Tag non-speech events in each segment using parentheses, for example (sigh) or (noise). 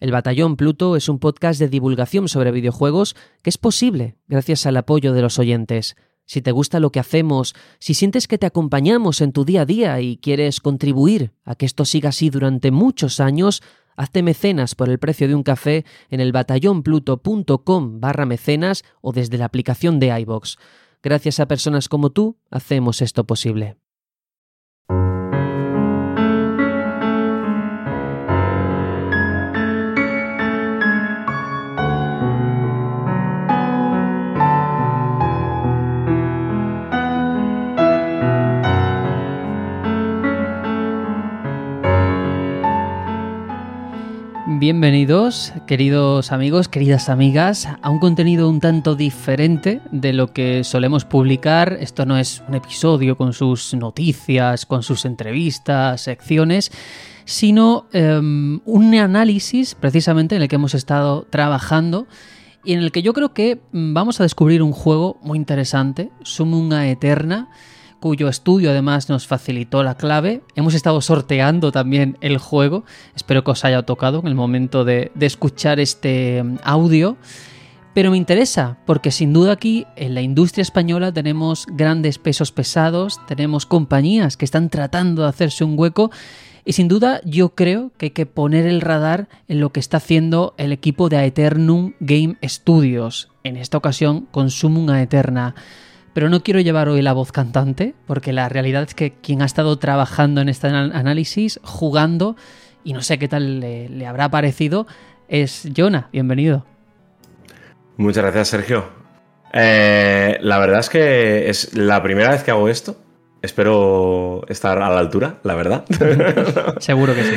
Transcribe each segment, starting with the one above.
el Batallón Pluto es un podcast de divulgación sobre videojuegos que es posible gracias al apoyo de los oyentes. Si te gusta lo que hacemos, si sientes que te acompañamos en tu día a día y quieres contribuir a que esto siga así durante muchos años, hazte mecenas por el precio de un café en el batallonpluto.com barra mecenas o desde la aplicación de iBox. Gracias a personas como tú, hacemos esto posible. Bienvenidos, queridos amigos, queridas amigas, a un contenido un tanto diferente de lo que solemos publicar. Esto no es un episodio con sus noticias, con sus entrevistas, secciones, sino em, un análisis precisamente en el que hemos estado trabajando y en el que yo creo que mm, vamos a descubrir un juego muy interesante, Sumunga Eterna cuyo estudio además nos facilitó la clave. Hemos estado sorteando también el juego. Espero que os haya tocado en el momento de, escuchar este mm, audio. Pero me interesa, porque sin duda aquí en la industria española tenemos grandes pesos pesados, tenemos compañías que están tratando de hacerse un hueco y sin duda yo creo que hay que poner el radar en lo que está haciendo el equipo de Aeternum Game Studios, en esta ocasión con Sumum Aeterna. Pero no quiero llevar hoy la voz cantante, porque la realidad es que quien ha estado trabajando en este análisis, jugando, y no sé qué tal le, habrá parecido, es Jonah. Bienvenido. Muchas gracias, Sergio. Eh, la verdad es que es la primera vez que hago esto. Espero estar a la altura, la verdad. (laughs) Seguro que sí.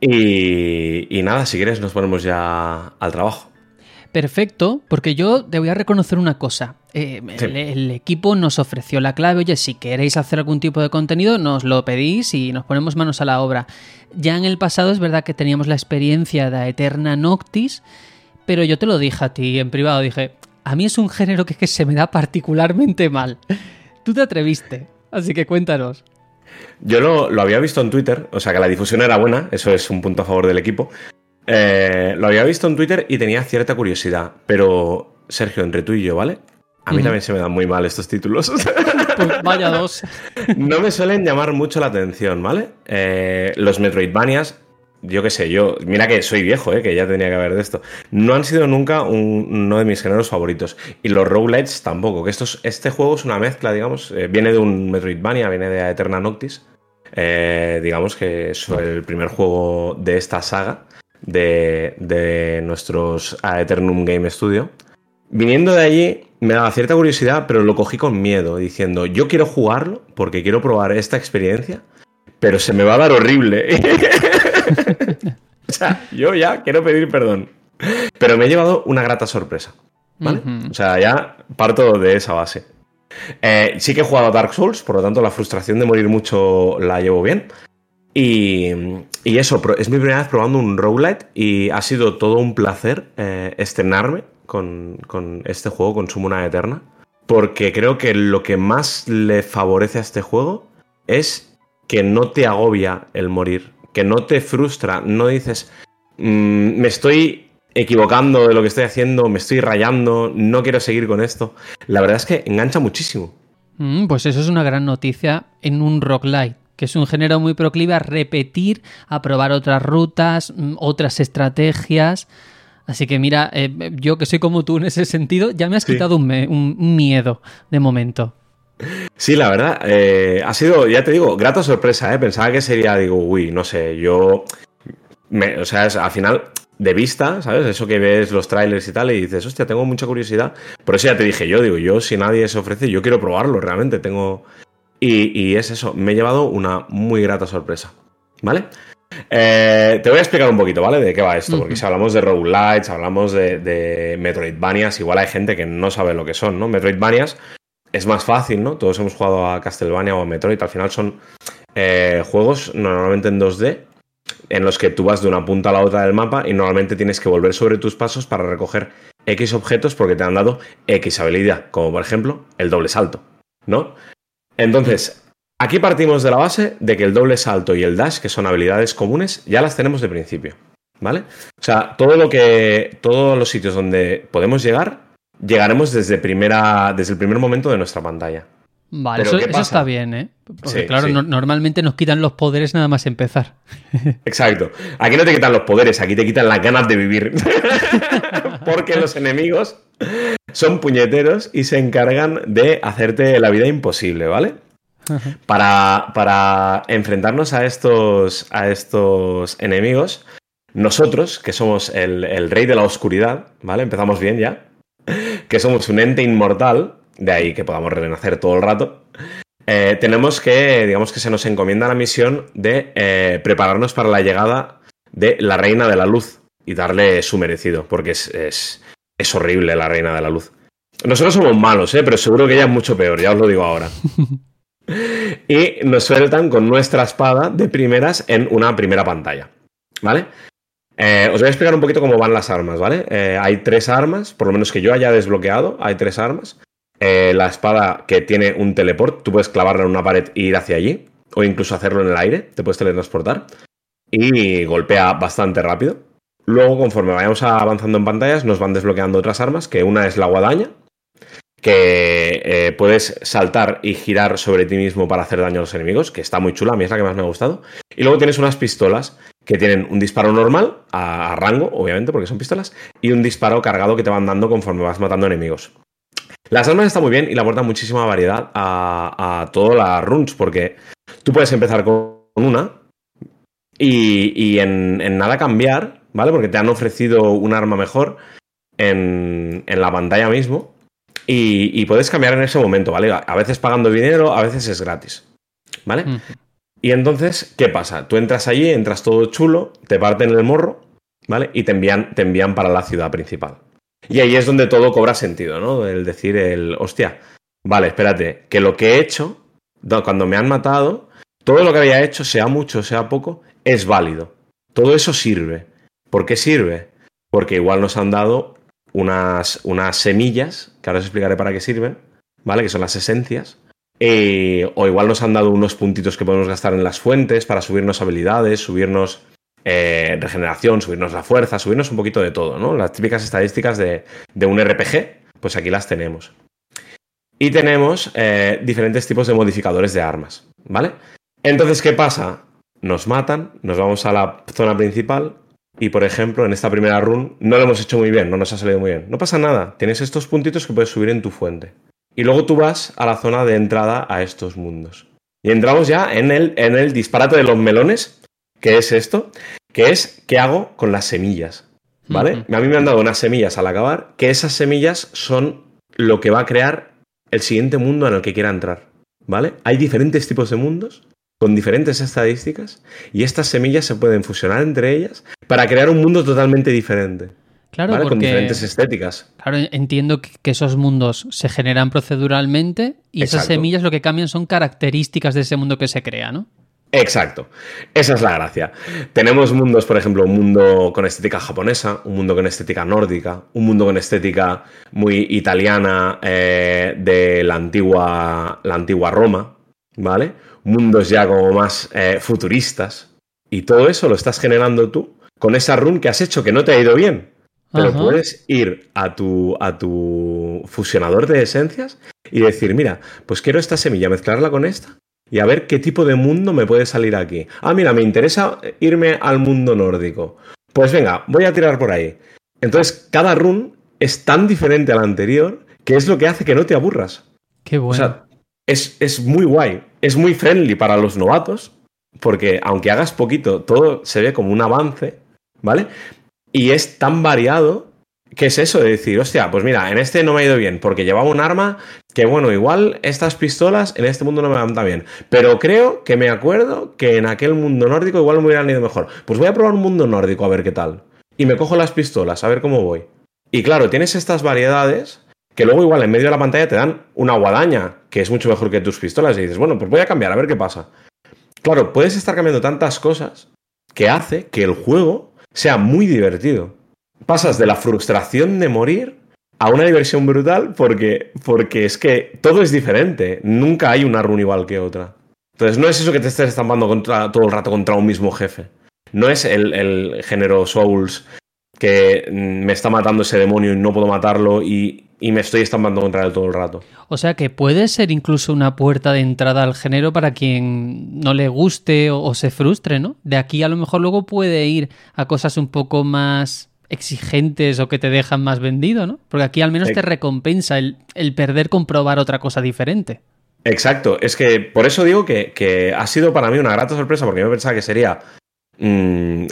Y, y, nada, si quieres nos ponemos ya al trabajo. Perfecto, porque yo te voy a reconocer una cosa. Eh, el, equipo nos ofreció la clave, oye, si queréis hacer algún tipo de contenido, nos lo pedís y nos ponemos manos a la obra. Ya en el pasado es verdad que teníamos la experiencia de Eterna Noctis, pero yo te lo dije a ti en privado, dije, a mí es un género que, que se me da particularmente mal. Tú te atreviste, así que cuéntanos. Yo lo, lo, había visto en Twitter, o sea que la difusión era buena, eso es un punto a favor del equipo, eh, lo había visto en Twitter y tenía cierta curiosidad, pero Sergio, entre tú y yo, ¿vale? A mí también se me dan muy mal estos títulos. (laughs) Pues vaya dos. (laughs) no me suelen llamar mucho la atención, ¿vale? Eh, los Metroidvanias, yo qué sé, yo, mira que soy viejo, ¿eh? que ya tenía que haber de esto. No han sido nunca uno de mis géneros favoritos. Y los roguelites tampoco, que estos, este juego es una mezcla, digamos, eh, viene de un Metroidvania, viene de Eterna Noctis. digamos que es el primer juego de esta saga de, nuestros Eternum Game Studio. Viniendo de allí, me daba cierta curiosidad, pero lo cogí con miedo, diciendo, yo quiero jugarlo porque quiero probar esta experiencia, pero se me va a dar horrible. (laughs) o sea, yo ya quiero pedir perdón. Pero me he llevado una grata sorpresa. ¿Vale? O sea, ya parto de esa base. Eh, sí que he jugado a Dark Souls, por lo tanto la frustración de morir mucho la llevo bien. Y, eso, es mi primera vez probando un roguelite y ha sido todo un placer eh, estrenarme con, este juego, con Sumuna Eterna, porque creo que lo que más le favorece a este juego es que no te agobia el morir, que no te frustra, no dices, mm, me estoy equivocando de lo que estoy haciendo, me estoy rayando, no quiero seguir con esto. La verdad es que engancha muchísimo. Mm, pues eso es una gran noticia en un roguelite que es un género muy proclive a repetir, a probar otras rutas, mm, otras estrategias. Así que mira, eh, yo que soy como tú en ese sentido, ya me has quitado un, miedo de momento. Sí, la verdad, eh, ha sido, ya te digo, grata sorpresa, ¿eh? Pensaba que sería, digo, uy, no sé, yo... o sea, al final, de vista, ¿sabes? Eso que ves los trailers y tal, y dices, hostia, tengo mucha curiosidad. Por eso ya te dije yo, digo, yo si nadie se ofrece, yo quiero probarlo, realmente, tengo, y, es eso, me he llevado una muy grata sorpresa. ¿Vale? Eh, te voy a explicar un poquito, ¿vale? De qué va esto, porque si hablamos de roguelites, hablamos de, de Metroidvanias, igual hay gente que no sabe lo que son, ¿no? Metroidvanias es más fácil, ¿no? Todos hemos jugado a Castlevania o a Metroid, al final son eh, juegos normalmente en 2D en los que tú vas de una punta a la otra del mapa y normalmente tienes que volver sobre tus pasos para recoger X objetos porque te han dado X habilidad, como por ejemplo el doble salto, ¿no? Entonces, aquí partimos de la base de que el doble salto y el dash, que son habilidades comunes, ya las tenemos de principio, ¿vale? O sea, todo lo que todos los sitios donde podemos llegar llegaremos desde primera desde el primer momento de nuestra pantalla. Vale, eso, está bien, ¿eh? Porque claro, normalmente nos quitan los poderes nada más empezar. (laughs) Exacto. Aquí no te quitan los poderes, aquí te quitan las ganas de vivir. (laughs) Porque los enemigos son puñeteros y se encargan de hacerte la vida imposible, ¿vale? Para, para enfrentarnos a estos, a estos enemigos, nosotros, que somos el, el rey de la oscuridad, ¿vale? Empezamos bien ya. Que somos un ente inmortal, de ahí que podamos renacer todo el rato, eh, tenemos que, digamos que se nos encomienda la misión de eh, prepararnos para la llegada de la Reina de la Luz y darle su merecido, porque es, es, horrible la Reina de la Luz. Nosotros somos malos, ¿eh? pero seguro que ella es mucho peor, ya os lo digo ahora. (laughs) y nos sueltan con nuestra espada de primeras en una primera pantalla. ¿Vale? Eh, os voy a explicar un poquito cómo van las armas, ¿vale? hay tres armas, por lo menos que yo haya desbloqueado, hay tres armas. Eh, la espada que tiene un teleport, tú puedes clavarla en una pared e ir hacia allí, o incluso hacerlo en el aire, te puedes teletransportar, y golpea bastante rápido. Luego, conforme vayamos avanzando en pantallas, nos van desbloqueando otras armas, que una es la guadaña, que eh, puedes saltar y girar sobre ti mismo para hacer daño a los enemigos, que está muy chula, a mí es la que más me ha gustado. Y luego tienes unas pistolas que tienen un disparo normal, a rango, obviamente, porque son pistolas, y un disparo cargado que te van dando conforme vas matando enemigos. Las armas están muy bien y le aportan muchísima variedad a, todas las runs, porque tú puedes empezar con una y, en, nada cambiar, ¿vale? Porque te han ofrecido un arma mejor en, la pantalla mismo y, puedes cambiar en ese momento, ¿vale? A veces pagando dinero, a veces es gratis, ¿vale? Y entonces, ¿qué pasa? Tú entras allí, entras todo chulo, te parten el morro, ¿vale? Y te envían, te envían para la ciudad principal. Y ahí es donde todo cobra sentido, ¿no? El decir, el, hostia, vale, espérate, que lo que he hecho, cuando me han matado, todo lo que había hecho, sea mucho, sea poco, es válido. Todo eso sirve. ¿Por qué sirve? Porque igual nos han dado unas, unas semillas, que ahora os explicaré para qué sirven, ¿vale? Que son las esencias. Eh, o igual nos han dado unos puntitos que podemos gastar en las fuentes para subirnos habilidades, subirnos eh, regeneración, subirnos la fuerza, subirnos un poquito de todo, ¿no? Las típicas estadísticas de, un RPG, pues aquí las tenemos. Y tenemos eh, diferentes tipos de modificadores de armas, ¿vale? Entonces, ¿qué pasa? Nos matan, nos vamos a la zona principal y, por ejemplo, en esta primera run no lo hemos hecho muy bien, no nos ha salido muy bien. No pasa nada, tienes estos puntitos que puedes subir en tu fuente. Y luego tú vas a la zona de entrada a estos mundos. Y entramos ya en el, en el disparate de los melones, ¿Qué es esto? Que es qué hago con las semillas. ¿Vale? A mí me han dado unas semillas al acabar, que esas semillas son lo que va a crear el siguiente mundo en el que quiera entrar. ¿Vale? Hay diferentes tipos de mundos con diferentes estadísticas y estas semillas se pueden fusionar entre ellas para crear un mundo totalmente diferente. Claro, porque, con diferentes estéticas. Claro, entiendo que esos mundos se generan proceduralmente y esas semillas lo que cambian son características de ese mundo que se crea, ¿no? Exacto, esa es la gracia. Tenemos mundos, por ejemplo, un mundo con estética japonesa, un mundo con estética nórdica, un mundo con estética muy italiana eh, de la antigua, la antigua Roma, ¿vale? Mundos ya como más eh, futuristas. Y todo eso lo estás generando tú con esa run que has hecho que no te ha ido bien. Pero puedes ir a tu, a tu fusionador de esencias y decir, mira, pues quiero esta semilla, mezclarla con esta y a ver qué tipo de mundo me puede salir aquí. Ah, mira, me interesa irme al mundo nórdico. Pues venga, voy a tirar por ahí. Entonces, cada run es tan diferente al anterior que es lo que hace que no te aburras. Qué bueno. O sea, es, es muy guay. Es muy friendly para los novatos, porque aunque hagas poquito, todo se ve como un avance, ¿vale? Y es tan variado ¿Qué es eso de decir, hostia, pues mira, en este no me ha ido bien porque llevaba un arma que bueno, igual estas pistolas en este mundo no me van tan bien, pero creo que me acuerdo que en aquel mundo nórdico igual me hubieran ido mejor. Pues voy a probar un mundo nórdico a ver qué tal. Y me cojo las pistolas, a ver cómo voy. Y claro, tienes estas variedades que luego igual en medio de la pantalla te dan una guadaña, que es mucho mejor que tus pistolas, y dices, bueno, pues voy a cambiar, a ver qué pasa. Claro, puedes estar cambiando tantas cosas que hace que el juego sea muy divertido. Pasas de la frustración de morir a una diversión brutal porque, porque es que todo es diferente. Nunca hay una run igual que otra. Entonces no es eso que te estés estampando contra, todo el rato contra un mismo jefe. No es el, el género Souls que me está matando ese demonio y no puedo matarlo y, y, me estoy estampando contra él todo el rato. O sea que puede ser incluso una puerta de entrada al género para quien no le guste o, o se frustre, ¿no? De aquí a lo mejor luego puede ir a cosas un poco más exigentes o que te dejan más vendido, ¿no? Porque aquí al menos te recompensa el, el perder comprobar otra cosa diferente. Exacto, es que por eso digo que, que, ha sido para mí una grata sorpresa, porque yo pensaba que sería mmm,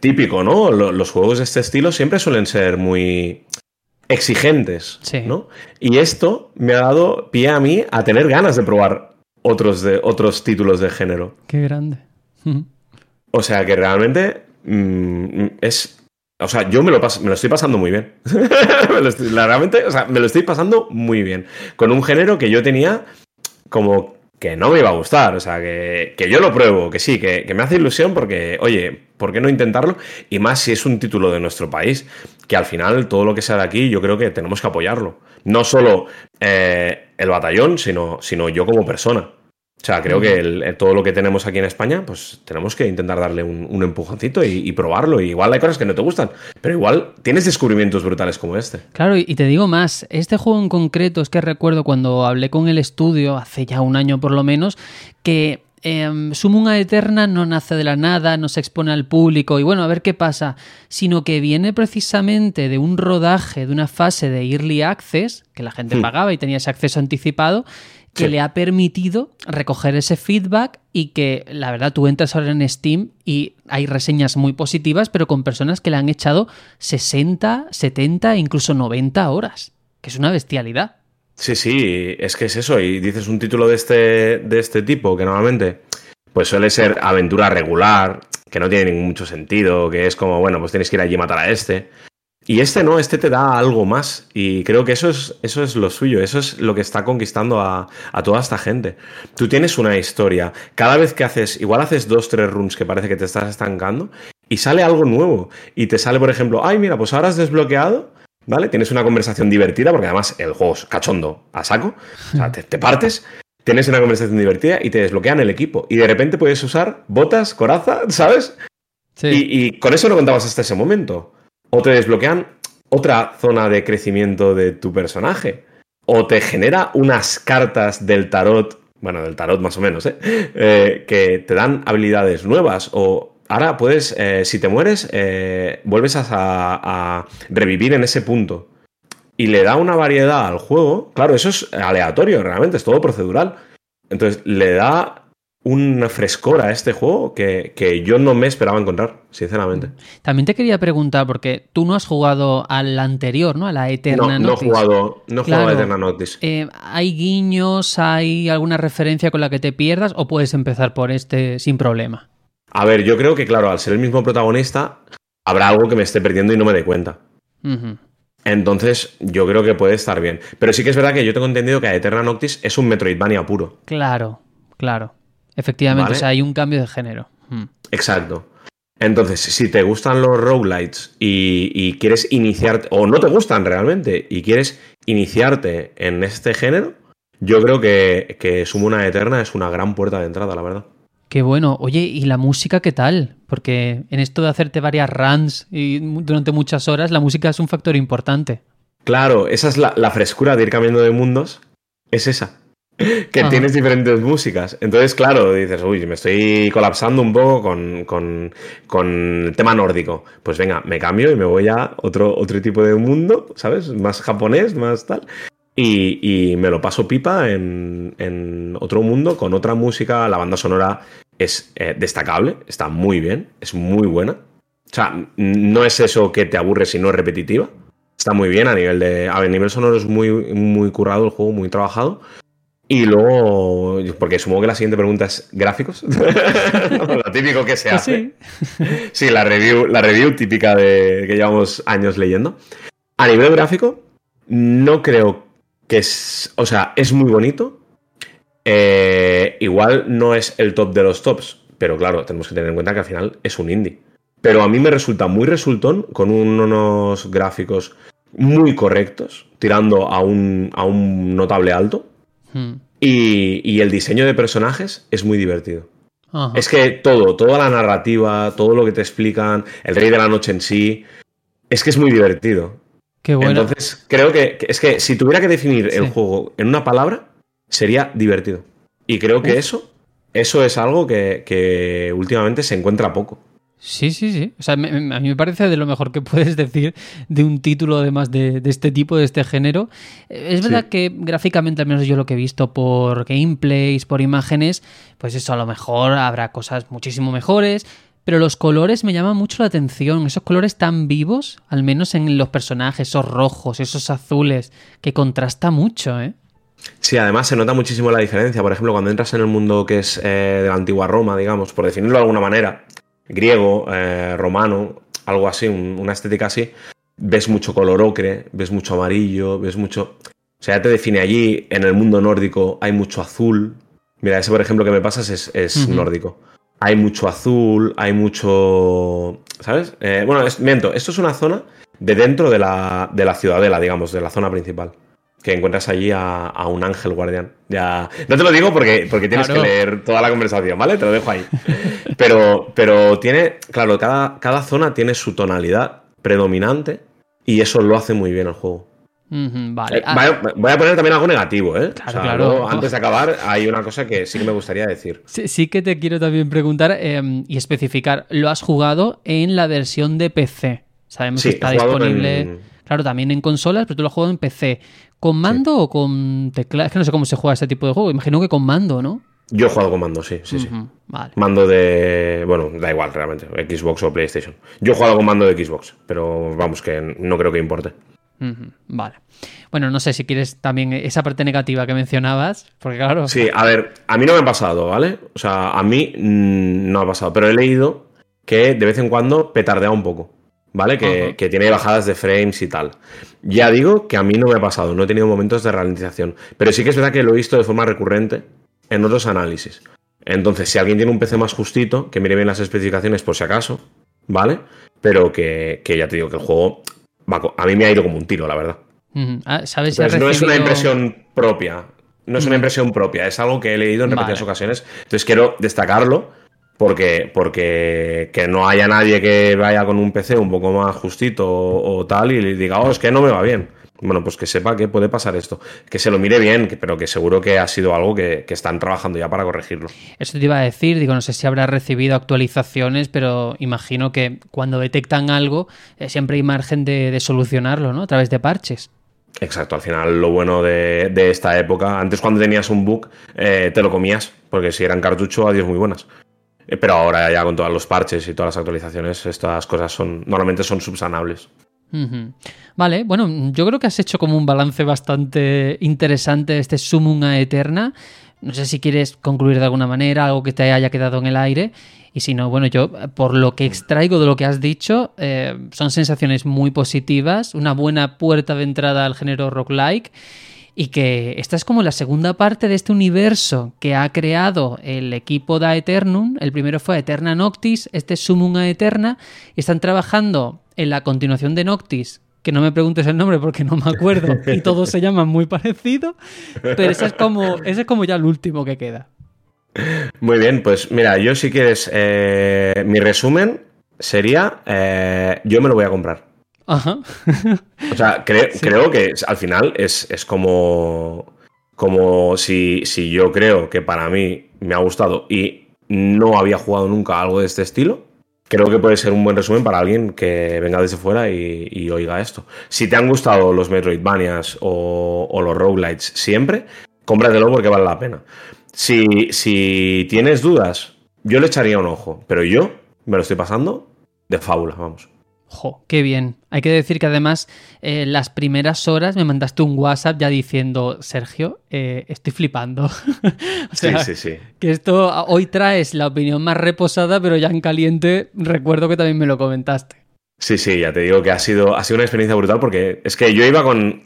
típico, ¿no? Los juegos de este estilo siempre suelen ser muy exigentes, sí. ¿no? Y esto me ha dado pie a mí a tener ganas de probar otros, de, otros títulos de género. Qué grande. (laughs) o sea que realmente mmm, es o sea, yo me lo, me lo estoy pasando muy bien. (laughs) estoy, o sea, me lo estoy pasando muy bien. Con un género que yo tenía como que no me iba a gustar. O sea, que, que yo lo pruebo, que sí, que, que, me hace ilusión porque, oye, ¿por qué no intentarlo? Y más si es un título de nuestro país, que al final todo lo que sea de aquí yo creo que tenemos que apoyarlo. No solo eh, el batallón, sino, sino yo como persona. O sea, creo que el, todo lo que tenemos aquí en España, pues tenemos que intentar darle un, un empujoncito y, y, probarlo. Y igual hay cosas que no te gustan, pero igual tienes descubrimientos brutales como este. Claro, y te digo más, este juego en concreto es que recuerdo cuando hablé con el estudio, hace ya un año por lo menos, que eh, Sumunga Eterna no nace de la nada, no se expone al público y bueno, a ver qué pasa, sino que viene precisamente de un rodaje, de una fase de Early Access, que la gente hmm. pagaba y tenía ese acceso anticipado, que sí. le ha permitido recoger ese feedback y que la verdad tú entras ahora en Steam y hay reseñas muy positivas, pero con personas que le han echado 60, 70 e incluso 90 horas, que es una bestialidad. Sí, sí, es que es eso. Y dices un título de este, de este tipo que normalmente pues suele ser aventura regular, que no tiene ningún mucho sentido, que es como, bueno, pues tienes que ir allí y matar a este. Y este no, este te da algo más. Y creo que eso es, eso es lo suyo, eso es lo que está conquistando a, a, toda esta gente. Tú tienes una historia. Cada vez que haces, igual haces dos, tres runs que parece que te estás estancando, y sale algo nuevo. Y te sale, por ejemplo, ay, mira, pues ahora has desbloqueado. ¿Vale? Tienes una conversación divertida, porque además el juego es cachondo a saco. O sea, te, te partes, tienes una conversación divertida y te desbloquean el equipo. Y de repente puedes usar botas, coraza, ¿sabes? Sí. Y, y con eso no contabas hasta ese momento o te desbloquean otra zona de crecimiento de tu personaje, o te genera unas cartas del tarot, bueno, del tarot más o menos, ¿eh? Eh, que te dan habilidades nuevas, o ahora puedes, eh, si te mueres, eh, vuelves a, a, revivir en ese punto. Y le da una variedad al juego, claro, eso es aleatorio, realmente, es todo procedural. Entonces le da una frescor a este juego que, que, yo no me esperaba encontrar, sinceramente. También te quería preguntar, porque tú no has jugado al anterior, ¿no? A la Eterna no, Noctis. No he jugado, no he claro. jugado a Eterna Noctis. Eh, ¿Hay guiños, hay alguna referencia con la que te pierdas o puedes empezar por este sin problema? A ver, yo creo que, claro, al ser el mismo protagonista, habrá algo que me esté perdiendo y no me dé cuenta. Uh -huh. Entonces, yo creo que puede estar bien. Pero sí que es verdad que yo tengo entendido que Eterna Noctis es un Metroidvania puro. Claro, claro. Efectivamente, ¿Vale? o sea, hay un cambio de género. Hmm. Exacto. Entonces, si te gustan los roguelites y, y, quieres iniciarte, o no te gustan realmente, y quieres iniciarte en este género, yo creo que, que Sumuna Eterna es una gran puerta de entrada, la verdad. Qué bueno. Oye, ¿y la música qué tal? Porque en esto de hacerte varias runs y durante muchas horas, la música es un factor importante. Claro, esa es la, la frescura de ir cambiando de mundos. Es esa que Ajá. tienes diferentes músicas. Entonces, claro, dices, uy, me estoy colapsando un poco con, con, con, el tema nórdico. Pues venga, me cambio y me voy a otro, otro tipo de mundo, ¿sabes? Más japonés, más tal. Y, y me lo paso pipa en, en, otro mundo con otra música. La banda sonora es eh, destacable, está muy bien, es muy buena. O sea, no es eso que te aburre si no es repetitiva. está muy bien a nivel de. A nivel sonoro es muy, muy currado el juego, muy trabajado. Y luego, porque supongo que la siguiente pregunta es gráficos. (laughs) Lo típico que se Pues hace. sí. Sí, la review, la review típica de que llevamos años leyendo. A nivel gráfico, no creo que es. O sea, es muy bonito. Eh, igual no es el top de los tops, pero claro, tenemos que tener en cuenta que al final es un indie. Pero a mí me resulta muy resultón, con unos gráficos muy correctos, tirando a un, a un notable alto. Hmm. Y, y el diseño de personajes es muy divertido. Ajá. Es que todo, toda la narrativa, todo lo que te explican, el Rey de la Noche en sí, es que es muy divertido. Qué bueno. Entonces, creo que, es que si tuviera que definir el juego en una palabra, sería divertido. Y creo que Uf. eso, eso es algo que, que últimamente se encuentra poco. Sí, sí, sí. O sea, me- me- a mí me parece de lo mejor que (laughs) puedes decir de un título además de, de este tipo, de este género. Eh, Es verdad Sí. que gráficamente, al menos yo lo que he visto por gameplays, por imágenes, pues eso a lo mejor habrá cosas muchísimo mejores. Pero los colores me llaman mucho la atención. Esos colores tan vivos, al menos en los personajes, esos rojos, esos azules, que contrasta mucho, ¿eh? Sí, además se nota muchísimo la diferencia. Por ejemplo, cuando entras en el mundo que es eh, de la antigua Roma, digamos, por definirlo de alguna manera, griego, eh, romano, algo así, un- una estética así, ves mucho color ocre, ves mucho amarillo, ves mucho... O sea, ya te define allí, en el mundo nórdico hay mucho azul. Mira, ese por ejemplo que me pasas es, nórdico. Hay mucho azul, hay mucho... ¿Sabes? Eh, bueno, es- miento, esto es una zona de dentro de la, de la ciudadela, digamos, de la zona principal que encuentras allí a, a un ángel guardián. Ya, no te lo digo porque, porque tienes Claro. que leer toda la conversación, ¿vale? Te lo dejo ahí. Pero, pero tiene, claro, cada, cada zona tiene su tonalidad predominante y eso lo hace muy bien el juego. Vale. Eh, Ah, voy, a, poner también algo negativo, ¿eh? Claro, O sea, claro. luego, antes de acabar, hay una cosa que sí que me gustaría decir. Sí, sí que te quiero también preguntar eh, y especificar, ¿lo has jugado en la versión de PC? Sabemos Sí, que está disponible, en- claro, también en consolas, pero tú lo has jugado en PC. ¿Con mando o con teclado? Es que no sé cómo se juega este tipo de juego. Imagino que con mando, ¿no? Yo he jugado con mando, sí, sí, sí. Vale. Mando de. Bueno, da igual realmente, Xbox o PlayStation. Yo he jugado con mando de Xbox, pero vamos, que no creo que importe. Vale. Bueno, no sé si quieres también esa parte negativa que mencionabas, porque claro. Sí, a ver, a mí no me ha pasado, ¿vale? O sea, a mí mm, no ha pasado, pero he leído que de vez en cuando petardea un poco, ¿vale? Que, que tiene bajadas de frames y tal. Ya digo que a mí no me ha pasado, no he tenido momentos de ralentización, pero sí que es verdad que lo he visto de forma recurrente en otros análisis. Entonces, si alguien tiene un PC más justito, que mire bien las especificaciones por si acaso, ¿vale? Pero que, que ya te digo que el juego va a mí me ha ido como un tiro, la verdad. Ah, ¿Sabes si no es una impresión propia. No es una impresión propia, es algo que he leído en Vale. repetidas ocasiones. Entonces quiero destacarlo porque, porque que no haya nadie que vaya con un PC un poco más justito o, o tal y le diga, oh, es que no me va bien. Bueno, pues que sepa que puede pasar esto. Que se lo mire bien, pero que seguro que ha sido algo que, que están trabajando ya para corregirlo. Eso te iba a decir, digo, no sé si habrá recibido actualizaciones, pero imagino que cuando detectan algo, eh, siempre hay margen de, de solucionarlo, ¿no? A través de parches. Exacto, al final lo bueno de, de esta época, antes cuando tenías un bug, eh, te lo comías, porque si eran cartucho, adiós muy buenas. Eh, Pero ahora ya con todos los parches y todas las actualizaciones, estas cosas son normalmente son subsanables. Vale, bueno, yo creo que has hecho como un balance bastante interesante de este Sumum a Eterna. No sé si quieres concluir de alguna manera, algo que te haya quedado en el aire. Y si no, bueno, yo por lo que extraigo de lo que has dicho, eh, son sensaciones muy positivas, una buena puerta de entrada al género roguelike. Y que esta es como la segunda parte de este universo que ha creado el equipo de Aeternum. El primero fue Eterna Noctis, este es Sumum a Eterna. Y están trabajando en la continuación de Noctis, que no me preguntes el nombre porque no me acuerdo, y todos se llaman muy parecido. Pero ese es como, es como ya el último que queda. Muy bien, pues mira, yo si quieres, eh, mi resumen sería, eh, yo me lo voy a comprar. Ajá. O sea, cre- (laughs) creo que al final es, es como, como si, si yo creo que para mí me ha gustado y no había jugado nunca algo de este estilo, creo que puede ser un buen resumen para alguien que venga desde fuera y, y oiga esto. Si te han gustado los Metroidvanias o, o los roguelites siempre, cómpratelo porque vale la pena. Si, si tienes dudas, yo le echaría un ojo, pero yo me lo estoy pasando de fábula, vamos. Jo, qué bien. Hay que decir que además eh, las primeras horas me mandaste un WhatsApp ya diciendo, Sergio, eh, estoy flipando. (laughs) o sea, sí, sí, sí. Que esto hoy traes la opinión más reposada, pero ya en caliente recuerdo que también me lo comentaste. Sí, sí, ya te digo que ha sido, ha sido una experiencia brutal porque es que yo iba con,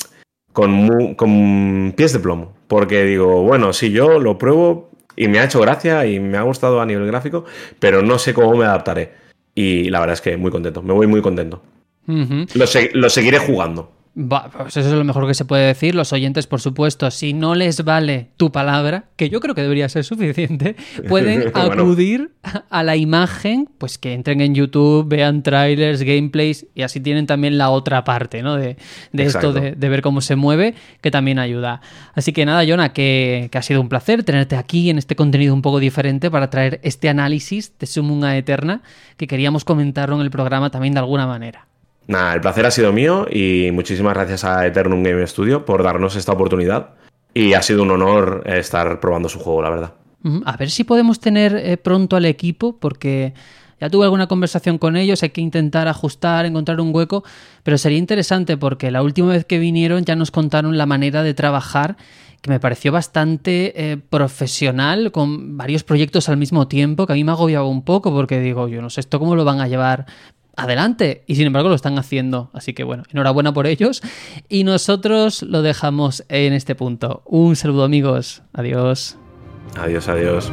con, con pies de plomo. Porque digo, bueno, si yo lo pruebo y me ha hecho gracia y me ha gustado a nivel gráfico, pero no sé cómo me adaptaré. Y la verdad es que muy contento, me voy muy contento. lo, seguiré jugando. Pues eso es lo mejor que se puede decir. Los oyentes, por supuesto, si no les vale tu palabra, que yo creo que debería ser suficiente, (laughs) pueden acudir a la imagen, pues que entren en YouTube, vean trailers, gameplays y así tienen también la otra parte, ¿no? De, esto de, ver cómo se mueve, que también ayuda. Así que nada, Jonah, que, ha sido un placer tenerte aquí en este contenido un poco diferente para traer este análisis de Sumunga Eterna que queríamos comentarlo en el programa también de alguna manera. Nada, el placer ha sido mío y muchísimas gracias a Eternum Game Studio por darnos esta oportunidad. Y ha sido un honor estar probando su juego, la verdad. A ver si podemos tener eh, pronto al equipo, porque ya tuve alguna conversación con ellos, hay que intentar ajustar, encontrar un hueco, pero sería interesante porque la última vez que vinieron ya nos contaron la manera de trabajar que me pareció bastante eh, profesional, con varios proyectos al mismo tiempo, que a mí me agobiaba un poco porque digo, yo no sé esto cómo lo van a llevar adelante. Y sin embargo lo están haciendo. Así que bueno, enhorabuena por ellos. Y nosotros lo dejamos en este punto. Un saludo amigos. Adiós. Adiós, adiós.